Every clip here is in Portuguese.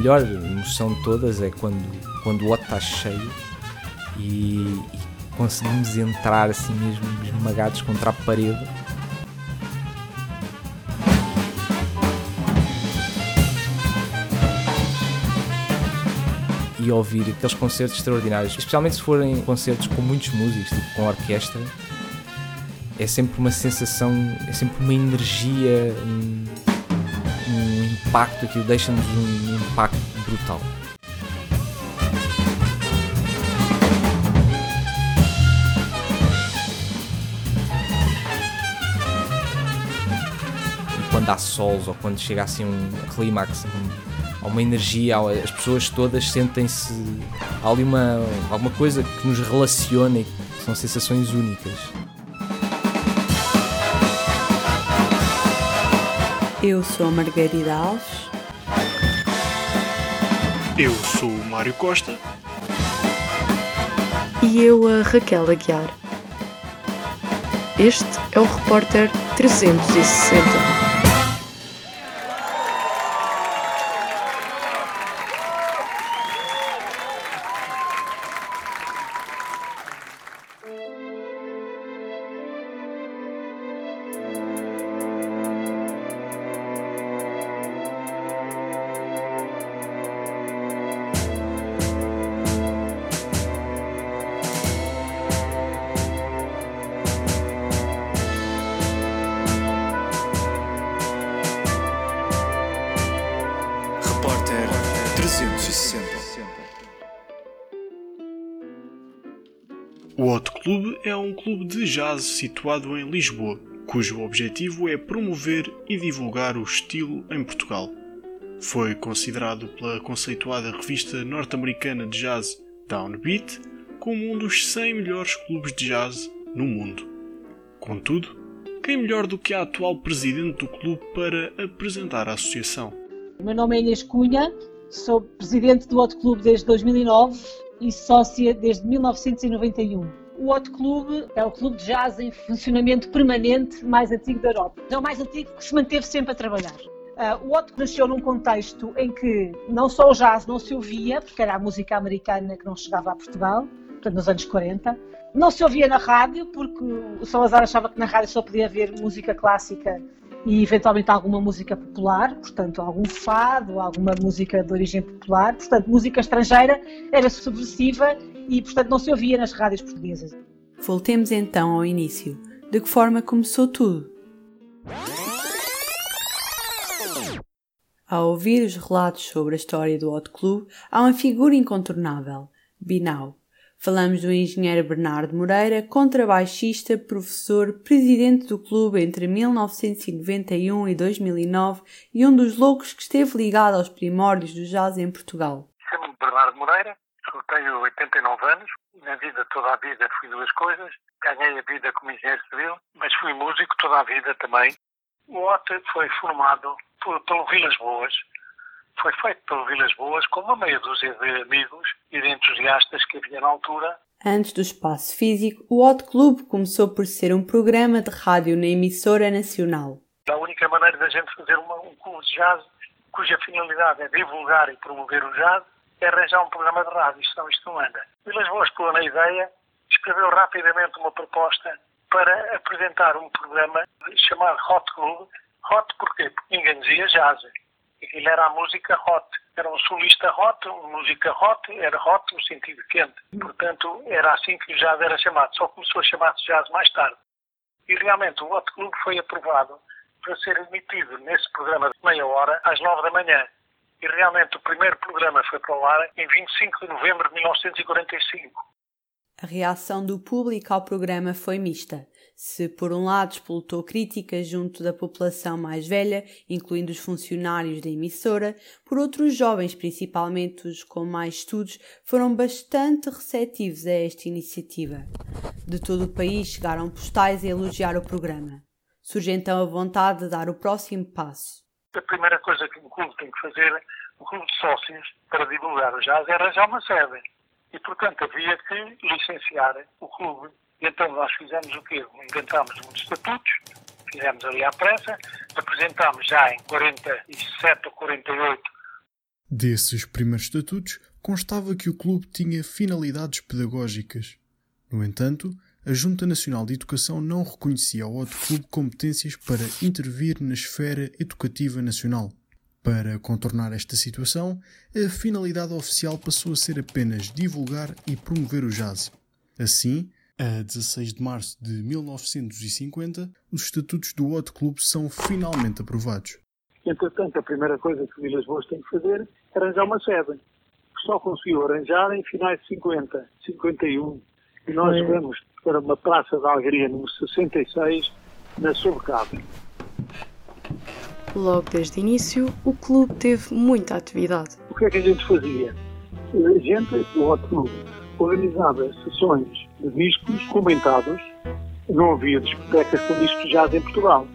melhor emoção de todas é quando, quando o outro está cheio e, e conseguimos entrar assim mesmo esmagados contra a parede. E ouvir aqueles concertos extraordinários, especialmente se forem concertos com muitos músicos, tipo com orquestra, é sempre uma sensação, é sempre uma energia, um, um impacto, aquilo deixa-nos um impacto brutal. E quando há sols ou quando chega assim um clímax, há uma energia, as pessoas todas sentem-se. Há ali uma, alguma coisa que nos relaciona e são sensações únicas. Eu sou a Margarida Alves. Eu sou o Mário Costa. E eu a Raquel Aguiar. Este é o Repórter 360. Clube de jazz situado em Lisboa, cujo objetivo é promover e divulgar o estilo em Portugal. Foi considerado pela conceituada revista norte-americana de jazz Downbeat como um dos 100 melhores clubes de jazz no mundo. Contudo, quem melhor do que a atual presidente do clube para apresentar a associação? O meu nome é Inês Cunha, sou presidente do Hot Club desde 2009 e sócia desde 1991. O Hot Club é o clube de jazz em funcionamento permanente mais antigo da Europa. É o mais antigo que se manteve sempre a trabalhar. Uh, o Hot nasceu num contexto em que não só o jazz não se ouvia, porque era a música americana que não chegava a Portugal, portanto nos anos 40, não se ouvia na rádio, porque o Salazar achava que na rádio só podia haver música clássica e eventualmente alguma música popular, portanto algum fado, alguma música de origem popular, portanto música estrangeira era subversiva e portanto não se ouvia nas rádios portuguesas. Voltemos então ao início. De que forma começou tudo? Ao ouvir os relatos sobre a história do Hot Club, há uma figura incontornável, Binau. Falamos do engenheiro Bernardo Moreira, contrabaixista, professor, presidente do clube entre 1991 e 2009 e um dos loucos que esteve ligado aos primórdios do jazz em Portugal. Chamo-me Bernardo Moreira, eu tenho 89 anos, na vida toda a vida fui duas coisas, ganhei a vida como engenheiro civil, mas fui músico toda a vida também. O OT foi formado por, pelo Vilas Boas, foi feito pelo Vilas Boas com uma meia dúzia de amigos e de entusiastas que havia na altura. Antes do espaço físico, o Hot Club começou por ser um programa de rádio na emissora nacional. A única maneira da gente fazer uma, um clube de jazz, cuja finalidade é divulgar e promover o jazz, é arranjar um programa de rádio, senão isto não anda. Vilas Boas, pela na ideia, escreveu rapidamente uma proposta para apresentar um programa chamado Hot Club. Hot porquê? Porque ninguém dizia jazz. Ele era a música hot. Era um solista hot, uma música hot, era hot no sentido quente. Portanto, era assim que o jazz era chamado. Só começou a chamar-se jazz mais tarde. E realmente o Hot Club foi aprovado para ser emitido nesse programa de meia hora às nove da manhã. E realmente o primeiro programa foi para o ar em 25 de novembro de 1945. A reação do público ao programa foi mista. Se, por um lado, explotou críticas junto da população mais velha, incluindo os funcionários da emissora, por outro, os jovens, principalmente os com mais estudos, foram bastante receptivos a esta iniciativa. De todo o país chegaram postais a elogiar o programa. Surge então a vontade de dar o próximo passo. A primeira coisa que um clube tem que fazer, um clube de sócios, para divulgar o jazz, é arranjar uma sede. E, portanto, havia que licenciar o clube. E então nós fizemos o quê? Inventámos uns estatutos, fizemos ali à pressa, apresentámos já em 47 ou 48 Desses primeiros estatutos constava que o clube tinha finalidades pedagógicas. No entanto, a Junta Nacional de Educação não reconhecia ao Hot Clube competências para intervir na esfera educativa nacional. Para contornar esta situação, a finalidade oficial passou a ser apenas divulgar e promover o jazz. Assim, a 16 de março de 1950, os estatutos do Hot Club são finalmente aprovados. Entretanto, a primeira coisa que Vilas Boas tem que fazer é arranjar uma sede. Que só conseguiu arranjar em finais de 50, 51. E nós é. vamos para uma praça da Algaria, número 66, na Sobrecaba. Logo desde o início, o clube teve muita atividade. O que é que a gente fazia? A gente, o Hot Club, organizava sessões de discos comentados. Não havia discotecas com discos de jazz em Portugal.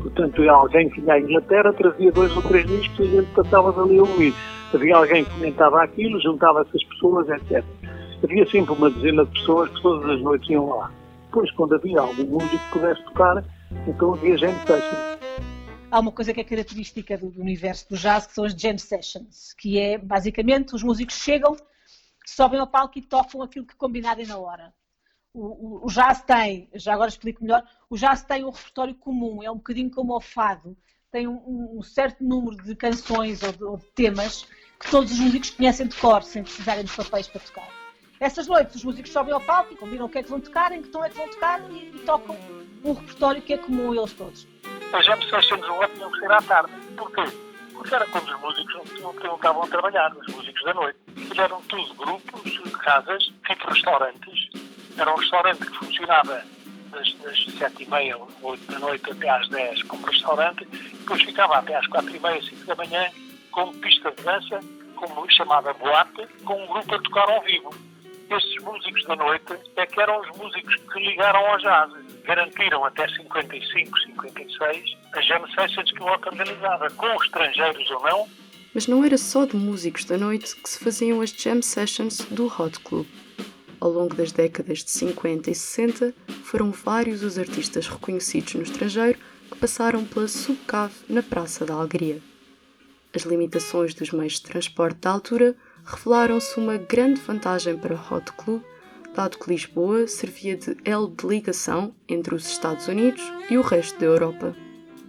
Portanto, alguém que ia à Inglaterra trazia dois ou três discos e a gente passava dali a ouvir. Havia alguém que comentava aquilo, juntava-se as pessoas, etc. Havia sempre uma dezena de pessoas que todas as noites iam lá. Depois, quando havia algum músico que pudesse tocar, então havia gente sessions. Há uma coisa que é característica do universo do jazz, que são as jam sessions, que é, basicamente, os músicos chegam, sobem ao palco e tocam aquilo que combinarem na hora o, o, jazz tem, já agora explico melhor, o jazz tem um repertório comum, é um bocadinho como o fado, tem um, um certo número de canções ou de, ou de, temas que todos os músicos conhecem de cor, sem precisarem de papéis para tocar. Essas noites os músicos sobem ao palco e combinam o que é que vão tocar, em que tom é que vão tocar e, e tocam um repertório que é comum a eles todos. As sessions lá tinham que ser à tarde. Porquê? Porque era quando os músicos não, estavam a trabalhar, os músicos da noite. Fizeram tudo grupos, casas, tipo restaurantes, era um restaurante que funcionava das, das 7 e meia, 8 da noite até às 10 como restaurante, depois ficava até às 4 e meia, 5 da manhã, com pista de dança, como chamava boate, com um grupo a tocar ao vivo. Estes músicos da noite é que eram os músicos que ligaram ao jazz. Garantiram até 55, 56 as jam sessions que o outro organizava, com estrangeiros ou não. Mas não era só de músicos da noite que se faziam as jam sessions do Hot Club. Ao longo das décadas de 50 e 60, foram vários os artistas reconhecidos no estrangeiro que passaram pela subcave na Praça da Alegria. As limitações dos meios de transporte da altura revelaram-se uma grande vantagem para o Hot Club, dado que Lisboa servia de elo de ligação entre os Estados Unidos e o resto da Europa.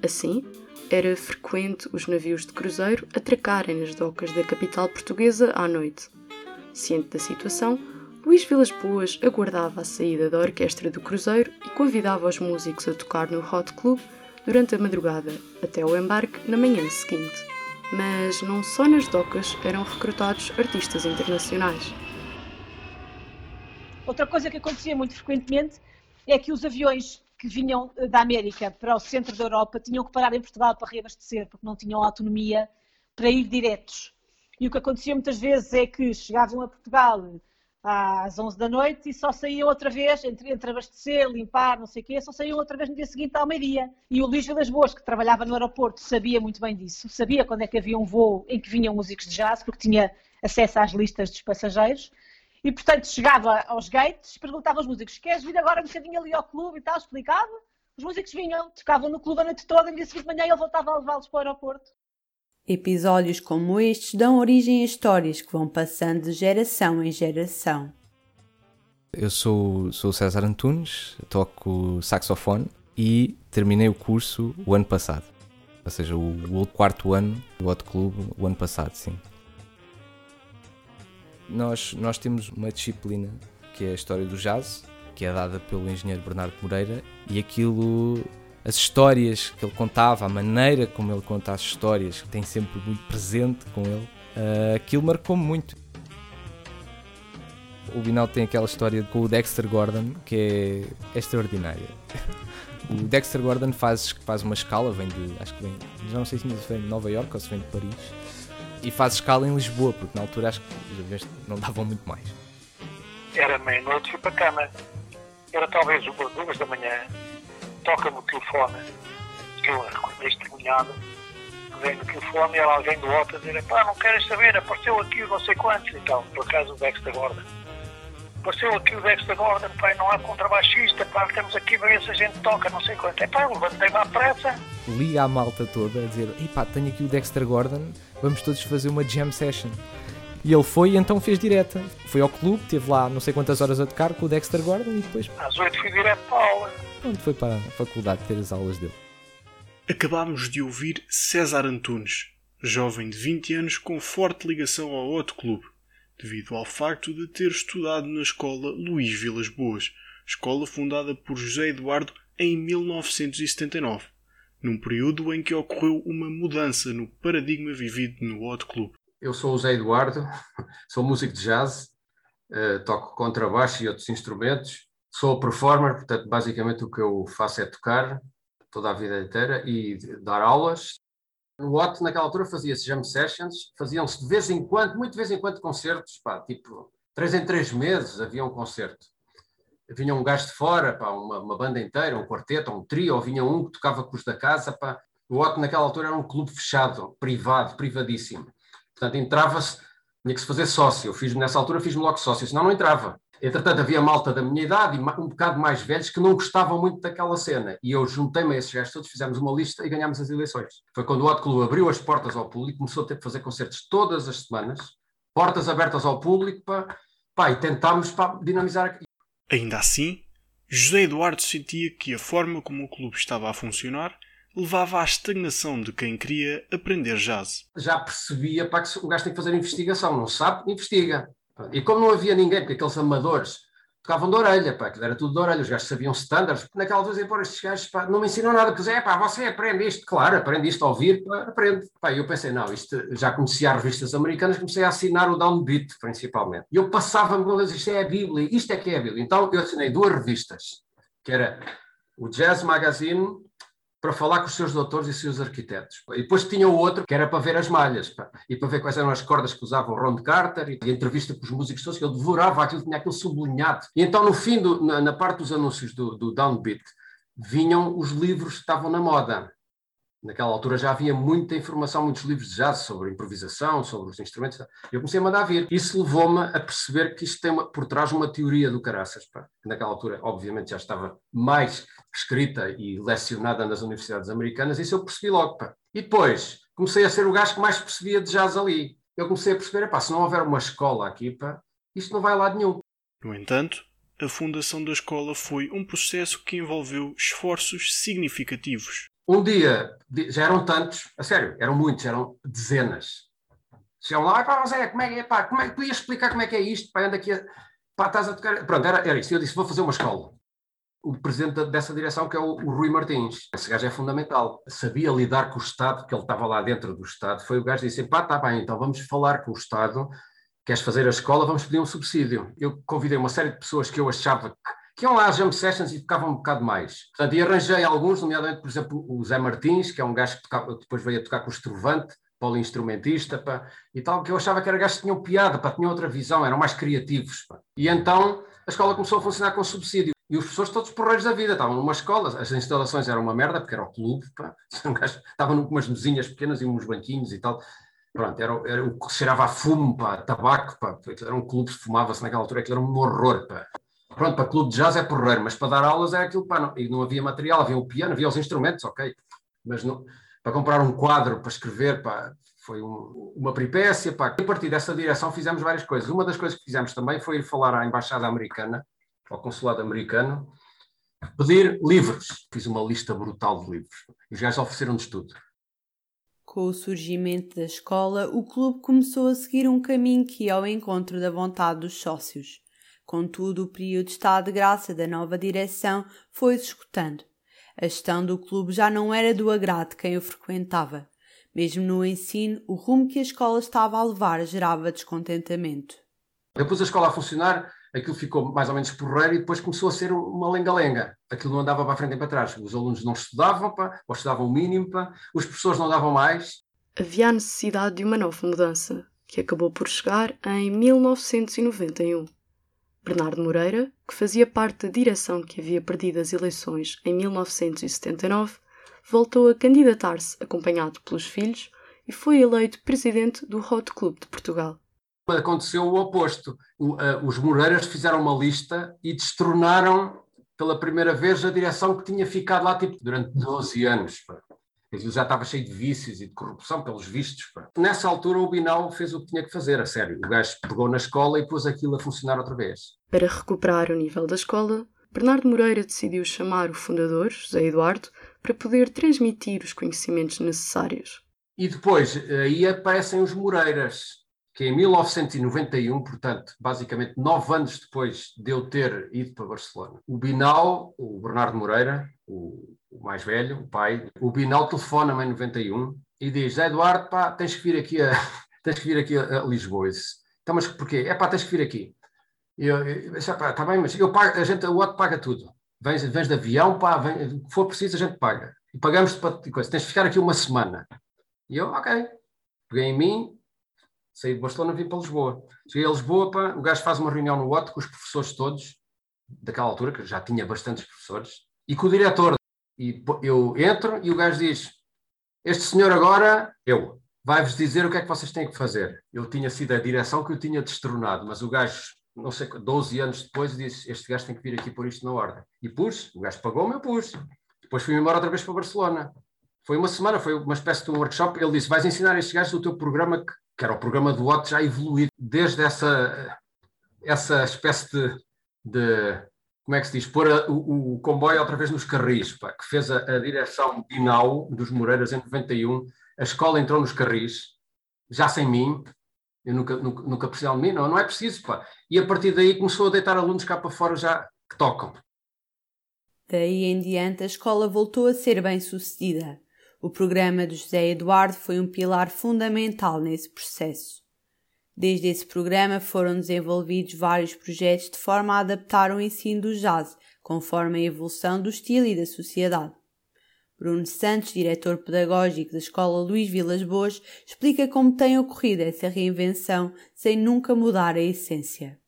Assim, era frequente os navios de cruzeiro atracarem nas docas da capital portuguesa à noite. Ciente da situação, Luís Vilas Boas aguardava a saída da orquestra do Cruzeiro e convidava os músicos a tocar no Hot Club durante a madrugada, até o embarque na manhã seguinte. Mas não só nas docas eram recrutados artistas internacionais. Outra coisa que acontecia muito frequentemente é que os aviões que vinham eh, da América para o centro da Europa tinham que parar em Portugal para reabastecer, porque não tinham autonomia para ir diretos. E o que acontecia muitas vezes é que chegavam a Portugal às 11 da noite e só saíam outra vez, entre, entre abastecer, limpar, não sei o quê, só saíam outra vez no dia seguinte ao meio-dia. E o Luís Vilas Boas, que trabalhava no aeroporto, sabia muito bem disso, sabia quando é que havia um voo em que vinham músicos de jazz, porque tinha acesso às listas dos passageiros, e portanto chegava aos gates, perguntava aos músicos, queres vir agora um bocadinho ali ao clube e tal, explicava, os músicos vinham, tocavam no clube a noite toda, e no dia seguinte de manhã ele voltava a levá-los para o aeroporto. Episódios como estes dão origem a histórias que vão passando de geração em geração. Eu sou, sou César Antunes, toco saxofone e terminei o curso o ano passado. Ou seja, o, o quarto ano do Hot Club, o ano passado, sim. Nós, nós temos uma disciplina que é a história do jazz, que é dada pelo engenheiro Bernardo Moreira, e aquilo as histórias que ele contava, a maneira como ele conta as histórias, que tem sempre muito presente com ele, uh, aquilo marcou-me muito. O Binal tem aquela história com o Dexter Gordon que é, é extraordinária. o Dexter Gordon faz, faz uma escala, vem de. Acho que vem. Já não sei se vem de Nova York ou se vem de Paris. E faz escala em Lisboa, porque na altura acho que os aviões não davam muito mais. Era meia-noite e para cama. Era talvez uma, duas da manhã toca-me o telefone, eu recordei testemunhado, vem no telefone e era alguém do outro a dizer, pá, não queres saber, apareceu aqui não sei quantos e tal, por acaso o Dexter Gordon. apareceu aqui o Dexter Gordon, pai, não há contrabaixista, pá, temos aqui, vem essa gente toca, não sei quanto. É pá, eu levantei-me à pressa. Liga à malta toda a dizer: Ei pá, tenho aqui o Dexter Gordon, vamos todos fazer uma jam session. E ele foi e então fez direta. Foi ao clube, teve lá não sei quantas horas a tocar com o Dexter Gordon e depois. Às oito fui direto para a aula. Pronto, foi para a faculdade ter as aulas dele. Acabámos de ouvir César Antunes, jovem de 20 anos com forte ligação ao Hot Clube, devido ao facto de ter estudado na escola Luís Vilas Boas, escola fundada por José Eduardo em 1979, num período em que ocorreu uma mudança no paradigma vivido no Hot Clube. Eu sou o Zé Eduardo, sou músico de jazz, uh, toco contrabaixo e outros instrumentos. Sou performer, portanto, basicamente o que eu faço é tocar toda a vida inteira e dar aulas. No Watt, naquela altura, fazia-se jam sessions, faziam-se de vez em quando, muito de vez em quando, concertos, pá, tipo, três em três meses havia um concerto. Vinha um gajo de fora, pá, uma, uma banda inteira, um quarteto, um trio, ou vinha um que tocava com os da casa. Pá. O Watt, naquela altura, era um clube fechado, privado, privadíssimo. Portanto, entrava-se, tinha que se fazer sócio. Fiz, nessa altura fiz-me logo sócio, senão não entrava. Entretanto, havia malta da minha idade e um bocado mais velhos que não gostavam muito daquela cena. E eu juntei-me a esses gajos todos, fizemos uma lista e ganhámos as eleições. Foi quando o Hot Club abriu as portas ao público, começou a ter que fazer concertos todas as semanas, portas abertas ao público, pá, pá, e tentámos pá, dinamizar. Ainda assim, José Eduardo sentia que a forma como o clube estava a funcionar levava à estagnação de quem queria aprender jazz. Já percebia pá, que o gajo tem que fazer investigação, não sabe? Investiga. E como não havia ninguém, porque aqueles amadores tocavam de orelha, pá, era tudo de orelha, os gajos sabiam standards, naquela altura diziam, pô, estes gajos pá, não me ensinam nada, porque é pá, você aprende isto, claro, aprende isto a ouvir, pá, aprende. Pá, e eu pensei, não, isto, já conhecia as revistas americanas, comecei a assinar o Downbeat, principalmente. E eu passava-me com isto é a Bíblia, isto é que é a Bíblia. Então eu assinei duas revistas, que era o Jazz Magazine para falar com os seus doutores e seus arquitetos. E depois tinha o outro que era para ver as malhas pá, e para ver quais eram as cordas que usava o Ron Carter e entrevista com os músicos todos, que ele devorava aquilo, tinha aquilo sublinhado. E então, no fim, do, na, na, parte dos anúncios do, do Downbeat, vinham os livros que estavam na moda. Naquela altura já havia muita informação, muitos livros de jazz sobre improvisação, sobre os instrumentos. Eu comecei a mandar vir. Isso levou-me a perceber que isto tem uma, por trás uma teoria do caraças, pá, que naquela altura, obviamente, já estava mais escrita e lecionada nas universidades americanas. Isso eu percebi logo. Pá. E depois comecei a ser o gajo que mais percebia de jazz ali. Eu comecei a perceber, pá, se não houver uma escola aqui, pá, isto não vai lado nenhum. No entanto, a fundação da escola foi um processo que envolveu esforços significativos. Um dia, já eram tantos, a sério, eram muitos, eram dezenas. Chegam lá, pá, Zé, como é que é, pá, como é que tu ias explicar como é que é isto, pá, anda aqui, a, pá, estás a tocar. Pronto, era, era isso. Eu disse, vou fazer uma escola. O presidente dessa direção, que é o, o Rui Martins, esse gajo é fundamental. Sabia lidar com o Estado, porque ele estava lá dentro do Estado. Foi o gajo que disse, pá, tá bem, então vamos falar com o Estado, queres fazer a escola, vamos pedir um subsídio. Eu convidei uma série de pessoas que eu achava que que iam lá às jam sessions e tocavam um bocado mais. Portanto, e arranjei alguns, nomeadamente, por exemplo, o Zé Martins, que é um gajo que tocava, depois veio a tocar com o Estrovante, poliinstrumentista, pá, e tal, que eu achava que era gajos que tinham piada, pá, tinham outra visão, eram mais criativos. Pá. E então a escola começou a funcionar com subsídio. E os professores todos porreiros da vida, estavam numa escola, as instalações eram uma merda, porque era o clube, pá, estavam com umas mesinhas pequenas e uns banquinhos e tal. Pronto, era, era o que cheirava a fumo, pá, tabaco, pá, era um clube, fumava-se naquela altura, aquilo era um horror, pá. Pronto, para clube de jazz é porreiro, mas para dar aulas é aquilo, pá, não, e não havia material, havia o piano, havia os instrumentos, ok, mas não, para comprar um quadro, para escrever, pá, foi um, uma peripécia, pá. A partir dessa direção fizemos várias coisas. Uma das coisas que fizemos também foi ir falar à Embaixada Americana, ao Consulado Americano, pedir livros. Fiz uma lista brutal de livros. E os gajos ofereceram-nos tudo. Com o surgimento da escola, o clube começou a seguir um caminho que ia ao encontro da vontade dos sócios. Contudo, o período de estado de graça da nova direção foi-se escutando. A gestão do clube já não era do agrado de quem o frequentava. Mesmo no ensino, o rumo que a escola estava a levar gerava descontentamento. Depois a escola a funcionar, aquilo ficou mais ou menos porreiro e depois começou a ser uma lenga-lenga. Aquilo não andava para a frente e para trás. Os alunos não estudavam, pá, ou estudavam o mínimo, pá, os professores não davam mais. Havia a necessidade de uma nova mudança, que acabou por chegar em 1991. Bernardo Moreira, que fazia parte da direção que havia perdido as eleições em 1979, voltou a candidatar-se acompanhado pelos filhos e foi eleito presidente do Hot Club de Portugal. Aconteceu o oposto. os Moreiras fizeram uma lista e destronaram pela primeira vez a direção que tinha ficado lá tipo, durante 12 anos. Ele já estava cheio de vícios e de corrupção, pelos vistos. Pá. Nessa altura, o Binal fez o que tinha que fazer, a sério. O gajo pegou na escola e pôs aquilo a funcionar outra vez. Para recuperar o nível da escola, Bernardo Moreira decidiu chamar o fundador, José Eduardo, para poder transmitir os conhecimentos necessários. E depois, aí aparecem os Moreiras, que em 1991, portanto, basicamente nove anos depois de eu ter ido para Barcelona, o Binal, o Bernardo Moreira, o o mais velho, o pai, o Binal telefona-me em 91 e diz: Eduardo, pá, tens que vir aqui a, tens que vir aqui a, a Lisboa. Disse, então, mas porquê? É pá, tens que vir aqui. E eu, está bem, mas eu pago, a gente, o outro paga tudo. Vens, vens de avião, pá, vem, o que for preciso, a gente paga. E pagamos para coisa. Tens que ficar aqui uma semana. E eu, ok. Peguei em mim, saí de Barcelona vim para Lisboa. Cheguei a Lisboa, pá, o gajo faz uma reunião no OT com os professores todos, daquela altura, que já tinha bastantes professores, e com o diretor e eu entro e o gajo diz: Este senhor agora, eu, vai-vos dizer o que é que vocês têm que fazer. Eu tinha sido a direção que eu tinha destronado, mas o gajo, não sei, 12 anos depois, disse: Este gajo tem que vir aqui pôr isto na ordem. E pus, o gajo pagou-me, eu pus. Depois fui embora outra vez para Barcelona. Foi uma semana, foi uma espécie de um workshop. Ele disse: Vais ensinar estes gajos o teu programa, que, que era o programa do OT já evoluído, desde essa, essa espécie de, de como é que se diz, pôr a, o, o, comboio outra vez nos carris, pá, que fez a, a direção Binau dos Moreiras em 91, a escola entrou nos carris, já sem mim, eu nunca, nunca, nunca precisava de mim, não, não é preciso, pá. E a partir daí começou a deitar alunos cá para fora já que tocam. Daí em diante a escola voltou a ser bem sucedida. O programa de José Eduardo foi um pilar fundamental nesse processo. Desde esse programa foram desenvolvidos vários projetos de forma a adaptar o ensino do jazz conforme a evolução do estilo e da sociedade. Bruno Santos, diretor pedagógico da Escola Luís Vilas Boas, explica como tem ocorrido essa reinvenção sem nunca mudar a essência.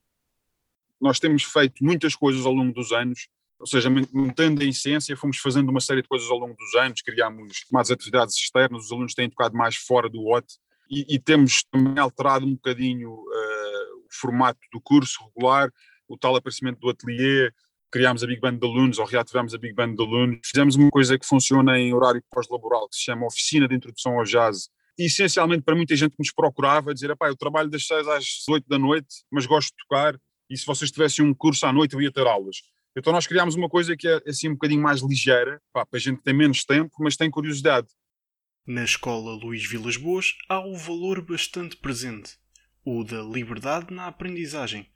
Nós temos feito muitas coisas ao longo dos anos, ou seja, mantendo a essência, fomos fazendo uma série de coisas ao longo dos anos, criámos mais atividades externas, os alunos têm tocado mais fora do OT, e, e, temos também alterado um bocadinho uh, o formato do curso regular, o tal aparecimento do ateliê, criámos a Big Band de alunos, ou reativamos a Big Band de alunos, fizemos uma coisa que funciona em horário pós-laboral, que se chama Oficina de Introdução ao Jazz, e essencialmente para muita gente que nos procurava, dizer, eu trabalho das 6 às 8 da noite, mas gosto de tocar, e se vocês tivessem um curso à noite eu ia ter aulas. Então nós criámos uma coisa que é assim um bocadinho mais ligeira, pá, para a gente que tem menos tempo, mas tem curiosidade. Na escola Luís Vilas Boas há o valor bastante presente, o da liberdade na aprendizagem,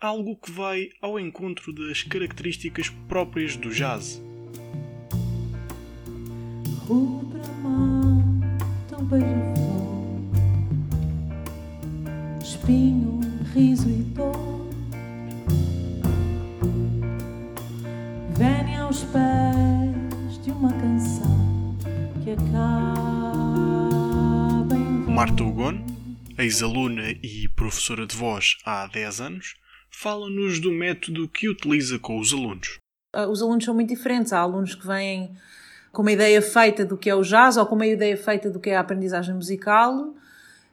algo que vai ao encontro das características próprias do jazz. Rubra tão espinho, riso e dor, aos pés de uma canção que acaba. Marta Ugon, ex-aluna e professora de voz há 10 anos, fala-nos do método que utiliza com os alunos. Ah, os alunos são muito diferentes. Há alunos que vêm com uma ideia feita do que é o jazz ou com uma ideia feita do que é a aprendizagem musical,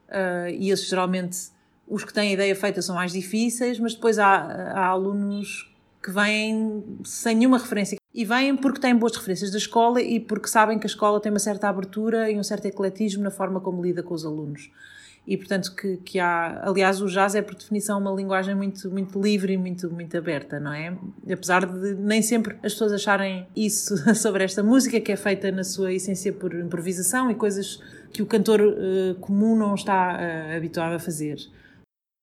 ah, e esses geralmente, os que têm a ideia feita são mais difíceis, mas depois há, há alunos que vêm sem nenhuma referência e vêm porque têm boas referências da escola e porque sabem que a escola tem uma certa abertura e um certo ecletismo na forma como lida com os alunos. E portanto que, que há, aliás, o jazz é por definição uma linguagem muito muito livre e muito muito aberta, não é? Apesar de nem sempre as pessoas acharem isso sobre esta música que é feita na sua essência por improvisação e coisas que o cantor uh, comum não está uh, habituado a fazer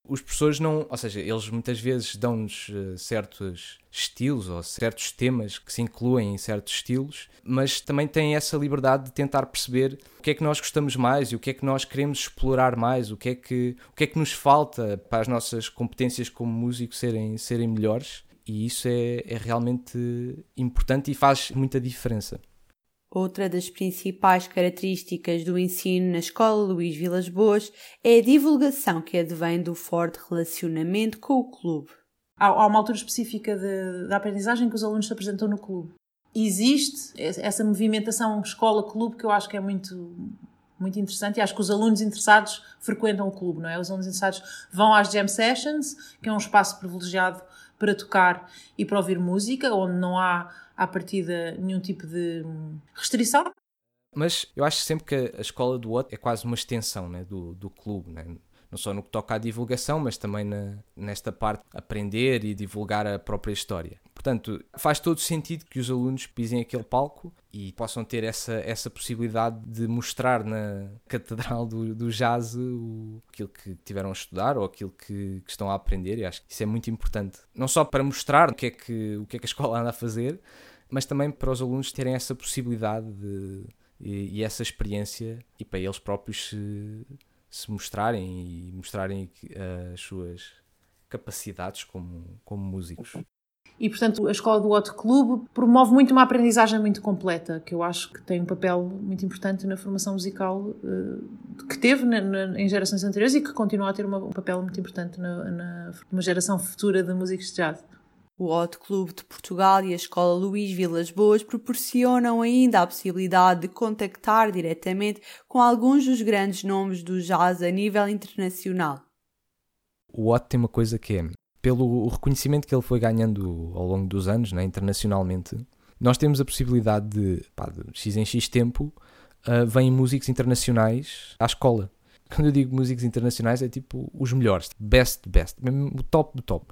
os professores não, ou seja, eles muitas vezes dão-nos uh, certos estilos ou certos temas que se incluem em certos estilos, mas também têm essa liberdade de tentar perceber o que é que nós gostamos mais e o que é que nós queremos explorar mais, o que é que, o que, é que nos falta para as nossas competências como músicos serem, serem melhores. E isso é, é realmente importante e faz muita diferença. Outra das principais características do ensino na Escola Luís Vilas Boas é a divulgação que advém do forte relacionamento com o clube. Há uma altura específica da aprendizagem que os alunos se apresentam no clube. Existe essa movimentação escola-clube que eu acho que é muito, muito interessante e acho que os alunos interessados frequentam o clube, não é? Os alunos interessados vão às jam sessions, que é um espaço privilegiado para tocar e para ouvir música, onde não há à partida nenhum tipo de restrição. Mas eu acho sempre que a escola do outro é quase uma extensão né, do, do clube, né? não só no que toca à divulgação, mas também na, nesta parte aprender e divulgar a própria história. Portanto, faz todo sentido que os alunos pisem aquele palco e possam ter essa, essa possibilidade de mostrar na catedral do, do jazz o, aquilo que tiveram a estudar ou aquilo que, que, estão a aprender. E acho que isso é muito importante. Não só para mostrar o que é que, o que, é que a escola anda a fazer, mas também para os alunos terem essa possibilidade de, e, e essa experiência e para eles próprios se, se mostrarem e mostrarem as suas capacidades como, como músicos. E, portanto, a Escola do Hot Club promove muito uma aprendizagem muito completa, que eu acho que tem um papel muito importante na formação musical uh, que teve em gerações anteriores e que continua a ter uma, um papel muito importante na, na geração futura de músicos de jazz. O Hot Club de Portugal e a Escola Luís Vilas Boas proporcionam ainda a possibilidade de contactar diretamente com alguns dos grandes nomes do jazz a nível internacional. O Hot tem uma coisa que é pelo reconhecimento que ele foi ganhando ao longo dos anos, né, internacionalmente, nós temos a possibilidade de, pá, de X em X tempo, uh, vêm músicos internacionais à escola. Quando eu digo músicos internacionais, é tipo os melhores, best, best, mesmo o top do top.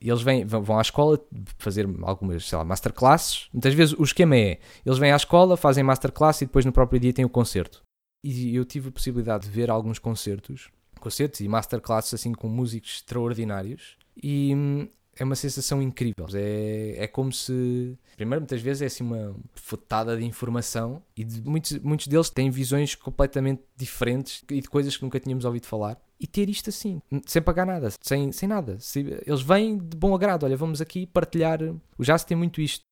Eles vêm, vão à escola fazer algumas, sei lá, masterclasses. Muitas vezes o esquema é, eles vêm à escola, fazem masterclass e depois no próprio dia têm o concerto. E eu tive a possibilidade de ver alguns concertos concertos e masterclasses assim com músicos extraordinários e hum, é uma sensação incrível. É, é como se. Primeiro, muitas vezes é assim uma fotada de informação e de, muitos, muitos deles têm visões completamente diferentes e de coisas que nunca tínhamos ouvido falar. E ter isto assim, sem pagar nada, sem, sem nada. Eles vêm de bom agrado. Olha, vamos aqui partilhar. O jazz tem muito isto.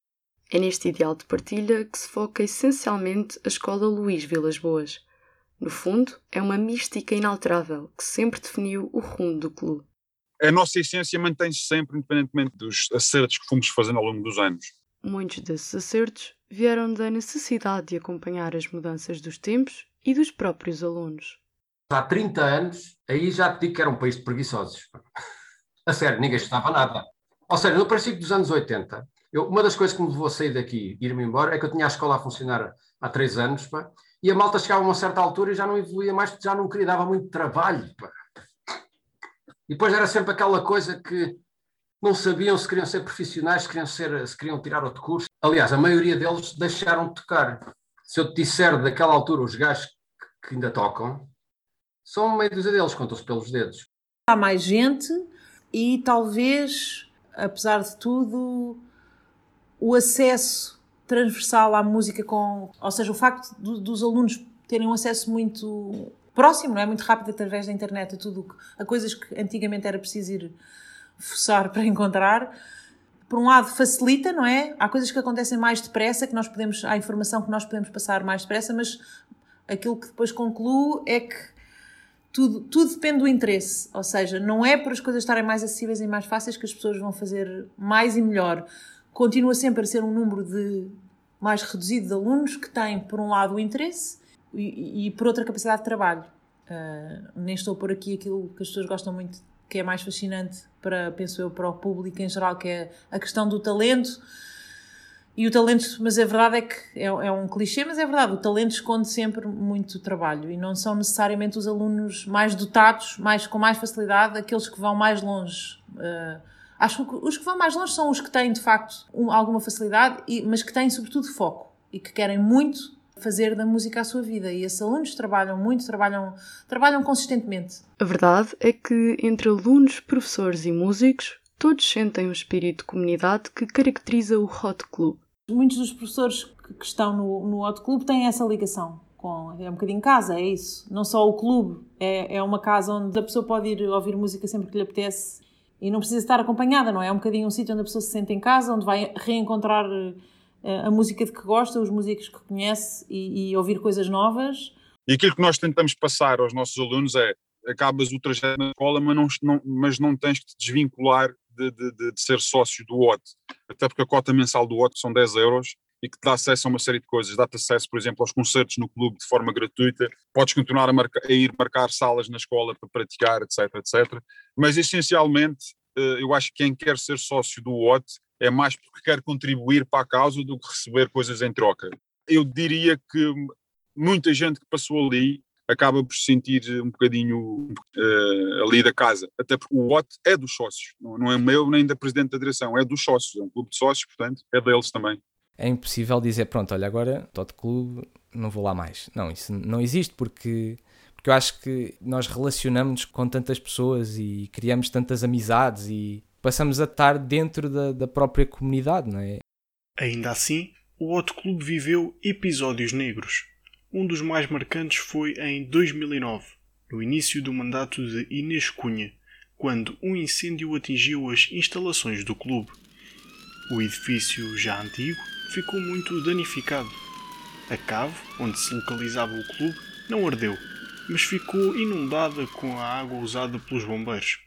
É neste ideal de partilha que se foca essencialmente a Escola Luís Vilas Boas no fundo, é uma mística inalterável que sempre definiu o rumo do clube. A nossa essência mantém-se sempre, independentemente dos acertos que fomos fazendo ao longo dos anos. Muitos desses acertos vieram da necessidade de acompanhar as mudanças dos tempos e dos próprios alunos. Há 30 anos, aí já te digo que era um país de preguiçosos. A sério, ninguém estava nada. Ou seja, no princípio dos anos 80, eu, uma das coisas que me levou a sair daqui e ir-me embora é que eu tinha a escola a funcionar há três anos, pá, e a malta chegava a uma certa altura e já não evoluía mais, porque já não queria, dava muito trabalho. Pá. E depois era sempre aquela coisa que não sabiam se queriam ser profissionais, se queriam, ser, se queriam tirar outro curso. Aliás, a maioria deles deixaram de tocar. Se eu te disser daquela altura os gajos que ainda tocam, são meio dúzia deles, contam-se pelos dedos. Há mais gente e talvez, apesar de tudo, o acesso transversal à música com, ou seja, o facto do, dos alunos terem um acesso muito próximo, não é muito rápido através da internet a tudo a coisas que antigamente era preciso ir fuçar para encontrar. Por um lado facilita, não é? Há coisas que acontecem mais depressa, que nós podemos, há informação que nós podemos passar mais depressa, mas aquilo que depois concluo é que tudo, tudo depende do interesse, ou seja, não é por as coisas estarem mais acessíveis e mais fáceis que as pessoas vão fazer mais e melhor continua sempre a ser um número de mais reduzido de alunos que têm, por um lado, o interesse e, e por outra, capacidade de trabalho. Uh, nem estou por aqui aquilo que as pessoas gostam muito, que é mais fascinante para, penso eu, para o público em geral, que é a questão do talento. E o talento, mas a verdade é que é, é, um clichê, mas é verdade, o talento esconde sempre muito trabalho e não são necessariamente os alunos mais dotados, mais, com mais facilidade, aqueles que vão mais longe. Uh, Acho que os que vão mais longe são os que têm, de facto, um, alguma facilidade, e, mas que têm, sobretudo, foco e que querem muito fazer da música a sua vida. E esses alunos trabalham muito, trabalham, trabalham consistentemente. A verdade é que, entre alunos, professores e músicos, todos sentem o espírito de comunidade que caracteriza o Hot Club. Muitos dos professores que estão no, no Hot Club têm essa ligação. Com, é um bocadinho casa, é isso. Não só o clube, é, é uma casa onde a pessoa pode ir ouvir música sempre que lhe apetece e não precisa estar acompanhada, não é? É um bocadinho um sítio onde a pessoa se sente em casa, onde vai reencontrar eh, a música de que gosta, os músicos que conhece e, e ouvir coisas novas. E aquilo que nós tentamos passar aos nossos alunos é acabas o trajeto na escola, mas não, não, mas não tens que te desvincular de, de, de, de, ser sócio do OT. Até porque a cota mensal do OT são 10 euros e que te dá acesso a uma série de coisas. Dá-te acesso, por exemplo, aos concertos no clube de forma gratuita. Podes continuar a, marcar, a ir marcar salas na escola para praticar, etc, etc. Mas essencialmente, eh, eu acho que quem quer ser sócio do OT é mais porque quer contribuir para a causa do que receber coisas em troca. Eu diria que muita gente que passou ali acaba por se sentir um bocadinho uh, ali da casa, até porque o OT é dos sócios, não, é meu nem da presidente da direção, é dos sócios, é um clube de sócios, portanto, é deles também. É impossível dizer, pronto, olha, agora Tot Clube, não vou lá mais. Não, isso não existe porque, porque eu acho que nós relacionamos com tantas pessoas e criamos tantas amizades e passamos a estar dentro da, da própria comunidade, não é? Ainda assim, o Hot Clube viveu episódios negros. Um dos mais marcantes foi em 2009, no início do mandato de Inês Cunha, quando um incêndio atingiu as instalações do clube. O edifício, já antigo, ficou muito danificado. A cave, onde se localizava o clube, não ardeu, mas ficou inundada com a água usada pelos bombeiros.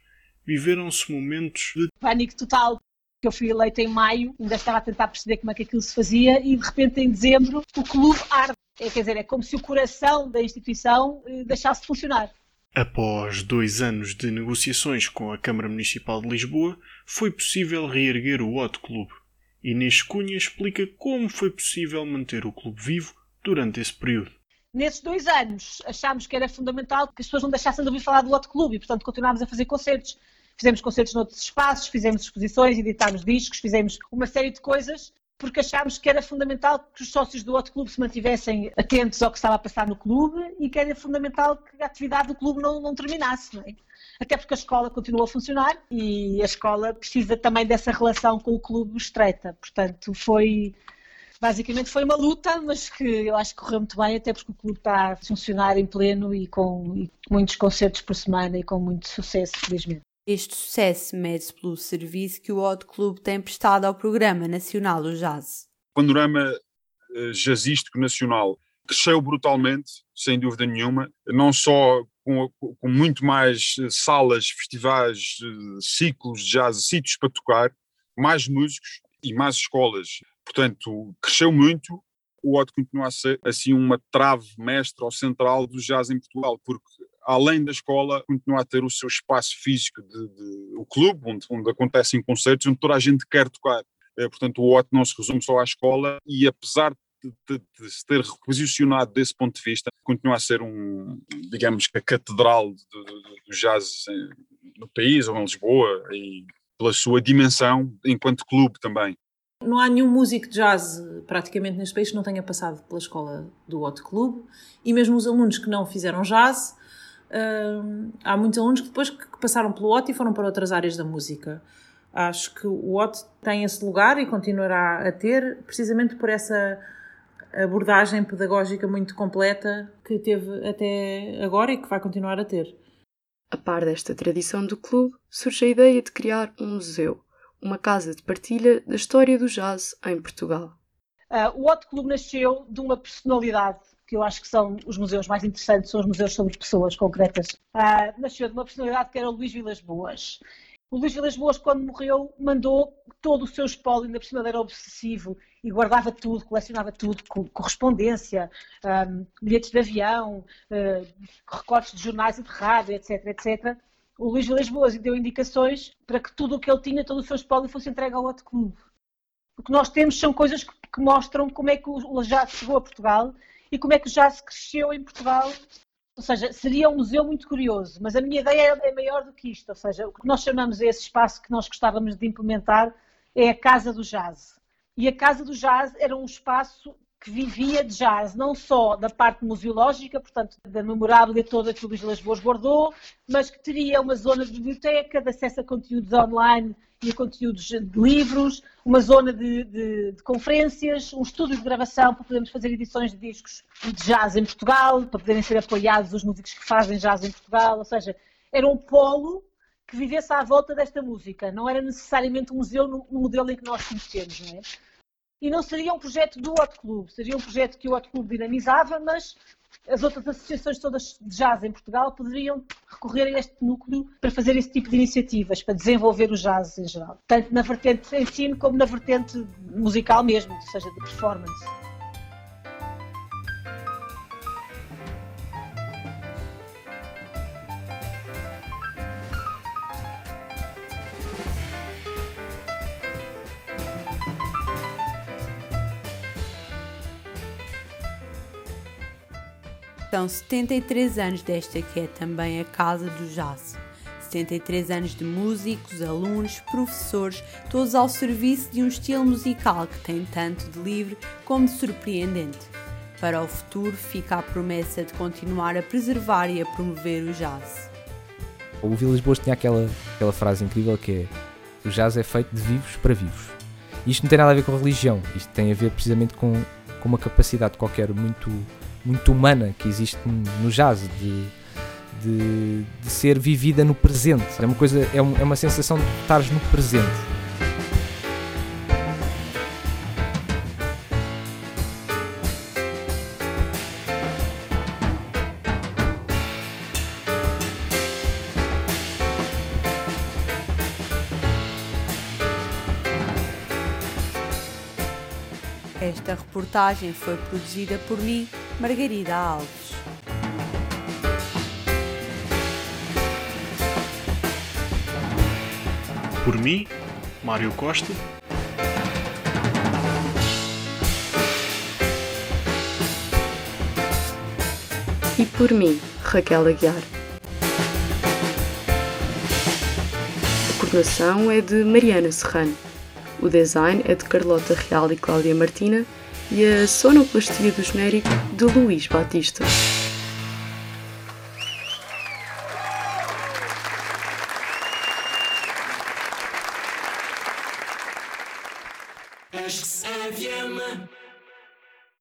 Viveram-se momentos de pânico total. Eu fui eleita em maio, ainda estava a tentar perceber como é que aquilo se fazia e de repente em dezembro o clube arde. É, quer dizer, é como se o coração da instituição eh, deixasse de funcionar. Após dois anos de negociações com a Câmara Municipal de Lisboa, foi possível reerguer o Hot Clube. Inês Cunha explica como foi possível manter o clube vivo durante esse período. Nesses dois anos achámos que era fundamental que as pessoas não deixassem de ouvir falar do Hot Clube e, portanto, continuámos a fazer concertos. Fizemos concertos noutros espaços, fizemos exposições, editámos discos, fizemos uma série de coisas porque achámos que era fundamental que os sócios do outro clube se mantivessem atentos ao que estava a passar no clube e que era fundamental que a atividade do clube não, não terminasse. Não é? Até porque a escola continua a funcionar e a escola precisa também dessa relação com o clube estreita. Portanto, foi. Basicamente foi uma luta, mas que eu acho que correu muito bem, até porque o clube está a funcionar em pleno e com e muitos concertos por semana e com muito sucesso, felizmente. Este sucesso mede-se pelo serviço que o Odd Club tem prestado ao Programa Nacional do Jazz. O panorama uh, jazzístico nacional cresceu brutalmente, sem dúvida nenhuma, não só com, com muito mais eh, salas, festivais, uh, ciclos de jazz, sítios para tocar, mais músicos e mais escolas. Portanto, cresceu muito. O Odd continua a ser assim uma trave mestra ou central do jazz em Portugal, porque além da escola, continua a ter o seu espaço físico de, de o clube, onde, onde, acontecem concertos, onde toda a gente quer tocar. É, portanto, o OT não se resume só à escola e, apesar de, de, de, se ter reposicionado desse ponto de vista, continua a ser um, digamos que a catedral do, jazz no país ou em Lisboa e pela sua dimensão enquanto clube também. Não há nenhum músico de jazz praticamente neste país que não tenha passado pela escola do Hot Club e mesmo os alunos que não fizeram jazz Uh, há muitos alunos que depois que passaram pelo OT e foram para outras áreas da música. Acho que o OT tem esse lugar e continuará a ter, precisamente por essa abordagem pedagógica muito completa que teve até agora e que vai continuar a ter. A par desta tradição do clube, surge a ideia de criar um museu, uma casa de partilha da história do jazz em Portugal. Uh, o Hot Club nasceu de uma personalidade que eu acho que são os museus mais interessantes, são os museus sobre pessoas concretas. Uh, nasceu de uma personalidade que era o Luís Vilas Boas. O Luís Vilas Boas, quando morreu, mandou todo o seu espólio, ainda por cima era obsessivo, e guardava tudo, colecionava tudo, correspondência, um, bilhetes de avião, uh, recortes de jornais e de rádio, etc, etc. O Luís Vilas Boas deu indicações para que tudo o que ele tinha, todo o seu espólio, fosse entregue ao outro clube. O que nós temos são coisas que, que mostram como é que o jazz chegou a Portugal e como é que o jazz cresceu em Portugal. Ou seja, seria um museu muito curioso, mas a minha ideia é maior do que isto. Ou seja, o que nós chamamos esse espaço que nós gostávamos de implementar é a Casa do Jazz. E a Casa do Jazz era um espaço que vivia de jazz, não só da parte museológica, portanto, da memorável toda que o Luís Las Boas guardou, mas que teria uma zona de biblioteca, de acesso a conteúdos online e conteúdos de livros, uma zona de, de, de, conferências, um estúdio de gravação para podermos fazer edições de discos de jazz em Portugal, para poderem ser apoiados os músicos que fazem jazz em Portugal, ou seja, era um polo que vivesse à volta desta música, não era necessariamente um museu no, no modelo em que nós conhecemos, não é? E não seria um projeto do Hot Club, seria um projeto que o Hot Club dinamizava, mas as outras associações todas de jazz em Portugal poderiam recorrer a este núcleo para fazer esse tipo de iniciativas, para desenvolver o jazz em geral, tanto na vertente de ensino como na vertente musical mesmo, ou seja, de performance. São 73 anos desta que é também a Casa do Jazz. 73 anos de músicos, alunos, professores, todos ao serviço de um estilo musical que tem tanto de livre como de surpreendente. Para o futuro fica a promessa de continuar a preservar e a promover o jazz. O Vilas Boas tinha aquela, aquela frase incrível que é o jazz é feito de vivos para vivos. Isto não tem nada a ver com religião, isto tem a ver precisamente com, com uma capacidade qualquer muito muito humana que existe no jazz, de, de, de ser vivida no presente. É uma coisa, é, é uma sensação de estares no presente. Esta reportagem foi produzida por mim, Margarida Alves. Por mim, Mário Costa. E por mim, Raquel Aguiar. A coordenação é de Mariana Serrano. O design é de Carlota Real e Cláudia Martina e a sonoplastia do genérico de Luís Batista.